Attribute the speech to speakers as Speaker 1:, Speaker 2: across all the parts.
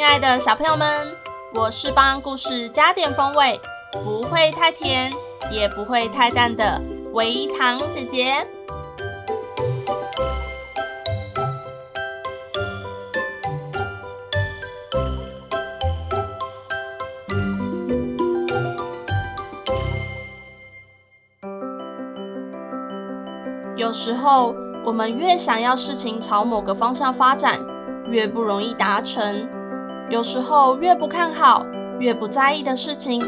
Speaker 1: 亲爱的小朋友们，我是帮故事加点风味，不会太甜，也不会太淡的维糖姐姐。有时候，我们越想要事情朝某个方向发展，越不容易达成。有时候越不看好、越不在意的事情，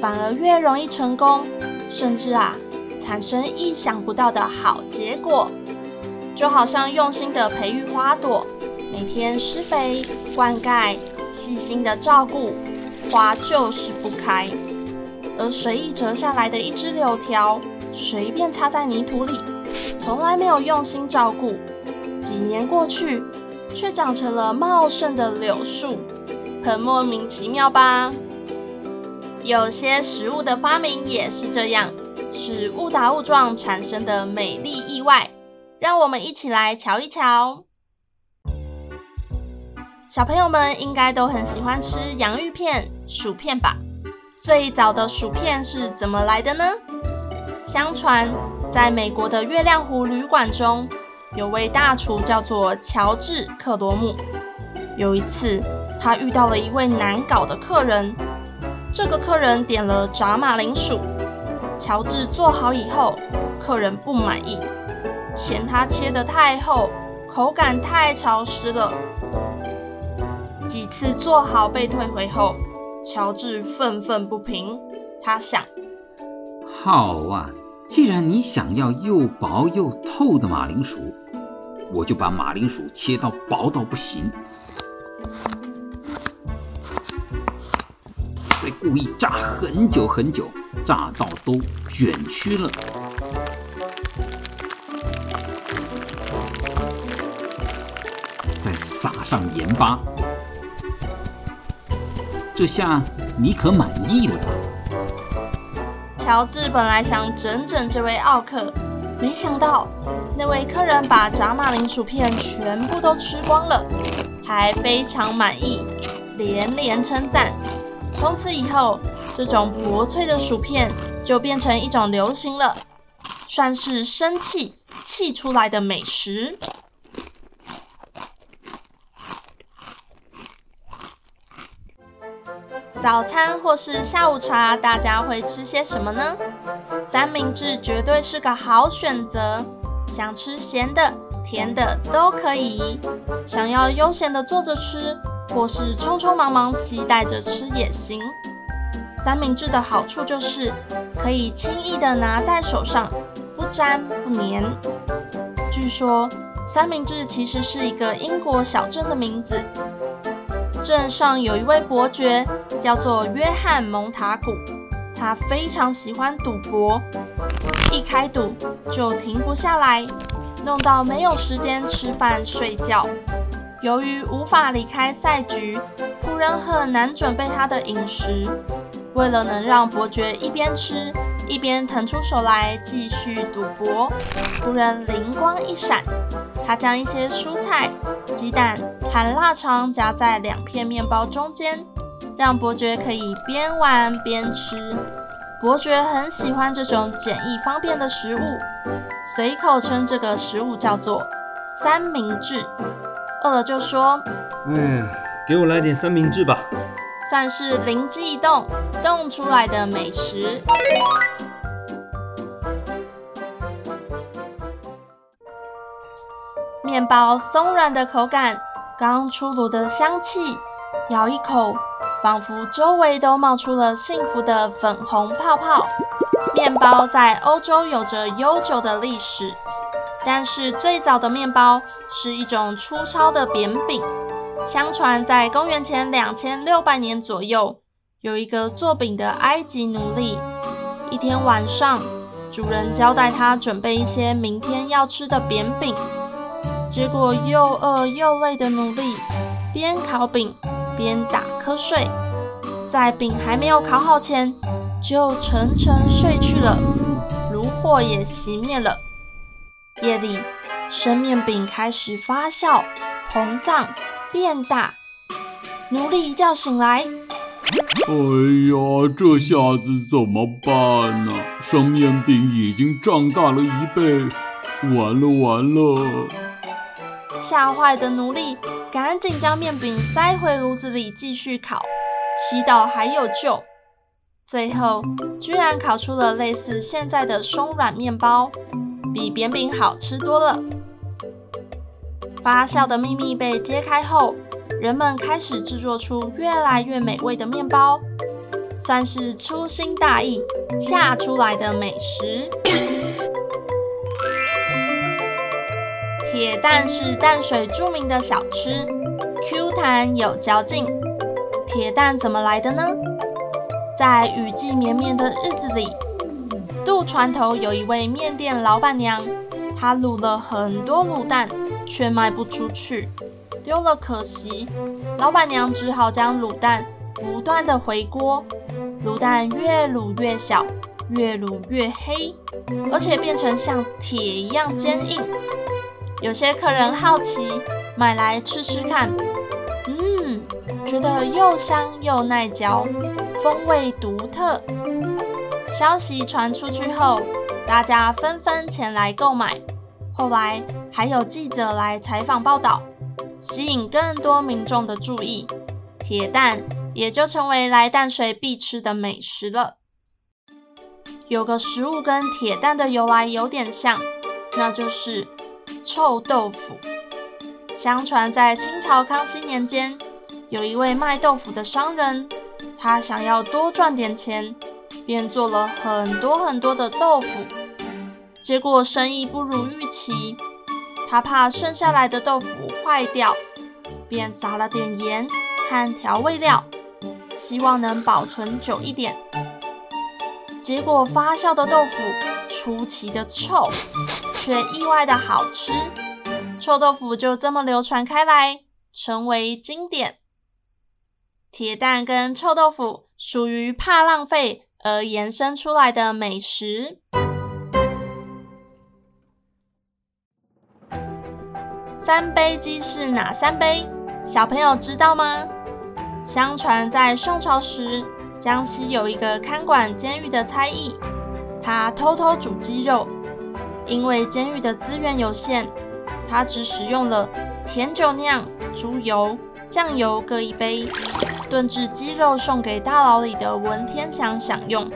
Speaker 1: 反而越容易成功，甚至啊，产生意想不到的好结果。就好像用心的培育花朵，每天施肥、灌溉、细心的照顾，花就是不开；而随意折下来的一枝柳条，随便插在泥土里，从来没有用心照顾，几年过去，却长成了茂盛的柳树。很莫名其妙吧？有些食物的发明也是这样，是误打误撞产生的美丽意外。让我们一起来瞧一瞧。小朋友们应该都很喜欢吃洋芋片、薯片吧？最早的薯片是怎么来的呢？相传，在美国的月亮湖旅馆中，有位大厨叫做乔治·克罗姆。有一次，他遇到了一位难搞的客人，这个客人点了炸马铃薯，乔治做好以后，客人不满意，嫌他切得太厚，口感太潮湿了。几次做好被退回后，乔治愤愤不平，他想：
Speaker 2: 好啊，既然你想要又薄又透的马铃薯，我就把马铃薯切到薄到不行。故意炸很久很久，炸到都卷曲了，再撒上盐巴，这下你可满意了吧？
Speaker 1: 乔治本来想整整这位奥客，没想到那位客人把炸马铃薯片全部都吃光了，还非常满意，连连称赞。从此以后，这种薄脆的薯片就变成一种流行了，算是生气气出来的美食。早餐或是下午茶，大家会吃些什么呢？三明治绝对是个好选择，想吃咸的、甜的都可以，想要悠闲的坐着吃。或是匆匆忙忙携带着吃也行。三明治的好处就是可以轻易的拿在手上，不粘不黏。据说三明治其实是一个英国小镇的名字，镇上有一位伯爵叫做约翰蒙塔古，他非常喜欢赌博，一开赌就停不下来，弄到没有时间吃饭睡觉。由于无法离开赛局，仆人很难准备他的饮食。为了能让伯爵一边吃一边腾出手来继续赌博，仆人灵光一闪，他将一些蔬菜、鸡蛋和腊肠夹在两片面包中间，让伯爵可以边玩边吃。伯爵很喜欢这种简易方便的食物，随口称这个食物叫做三明治。饿了就
Speaker 3: 说：“嗯，给我来点三明治吧。”
Speaker 1: 算是灵机一动动出来的美食。面包松软的口感，刚出炉的香气，咬一口，仿佛周围都冒出了幸福的粉红泡泡。面包在欧洲有着悠久的历史。但是最早的面包是一种粗糙的扁饼。相传在公元前两千六百年左右，有一个做饼的埃及奴隶。一天晚上，主人交代他准备一些明天要吃的扁饼。结果又饿又累的奴隶边烤饼边打瞌睡，在饼还没有烤好前就沉沉睡去了，炉火也熄灭了。夜里，生面饼开始发酵、膨胀、变大。奴隶一觉醒来，
Speaker 4: 哎呀，这下子怎么办呢？生面饼已经胀大了一倍，完了完了！
Speaker 1: 吓坏的奴隶赶紧将面饼塞回炉子里继续烤，祈祷还有救。最后，居然烤出了类似现在的松软面包。比扁饼好吃多了。发酵的秘密被揭开后，人们开始制作出越来越美味的面包，算是粗心大意吓出来的美食。铁蛋是淡水著名的小吃，Q 弹有嚼劲。铁蛋怎么来的呢？在雨季绵绵的日子里。船头有一位面店老板娘，她卤了很多卤蛋，却卖不出去，丢了可惜。老板娘只好将卤蛋不断地回锅，卤蛋越卤越小，越卤越黑，而且变成像铁一样坚硬。有些客人好奇，买来吃吃看，嗯，觉得又香又耐嚼，风味独特。消息传出去后，大家纷纷前来购买。后来还有记者来采访报道，吸引更多民众的注意。铁蛋也就成为来淡水必吃的美食了。有个食物跟铁蛋的由来有点像，那就是臭豆腐。相传在清朝康熙年间，有一位卖豆腐的商人，他想要多赚点钱。便做了很多很多的豆腐，结果生意不如预期。他怕剩下来的豆腐坏掉，便撒了点盐和调味料，希望能保存久一点。结果发酵的豆腐出奇的臭，却意外的好吃。臭豆腐就这么流传开来，成为经典。铁蛋跟臭豆腐属于怕浪费。而延伸出来的美食。三杯鸡是哪三杯？小朋友知道吗？相传在宋朝时，江西有一个看管监狱的差役，他偷偷煮鸡肉，因为监狱的资源有限，他只使用了甜酒酿、猪油、酱油各一杯。炖制鸡肉送给大牢里的文天祥享用，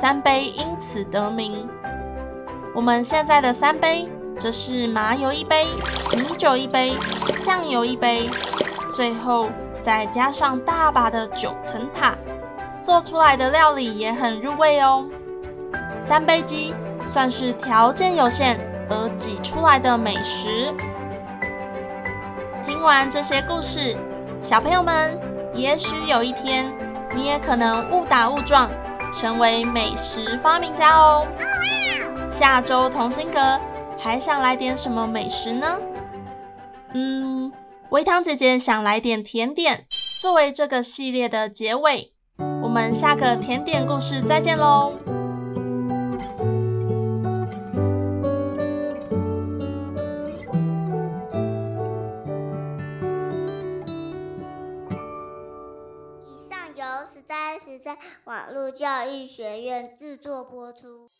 Speaker 1: 三杯因此得名。我们现在的三杯则是麻油一杯、米酒一杯、酱油一杯，最后再加上大把的九层塔，做出来的料理也很入味哦。三杯鸡算是条件有限而挤出来的美食。听完这些故事，小朋友们。也许有一天，你也可能误打误撞成为美食发明家哦。下周同心阁还想来点什么美食呢？嗯，微糖姐姐想来点甜点，作为这个系列的结尾。我们下个甜点故事再
Speaker 5: 见喽。网络教育学院制作播出。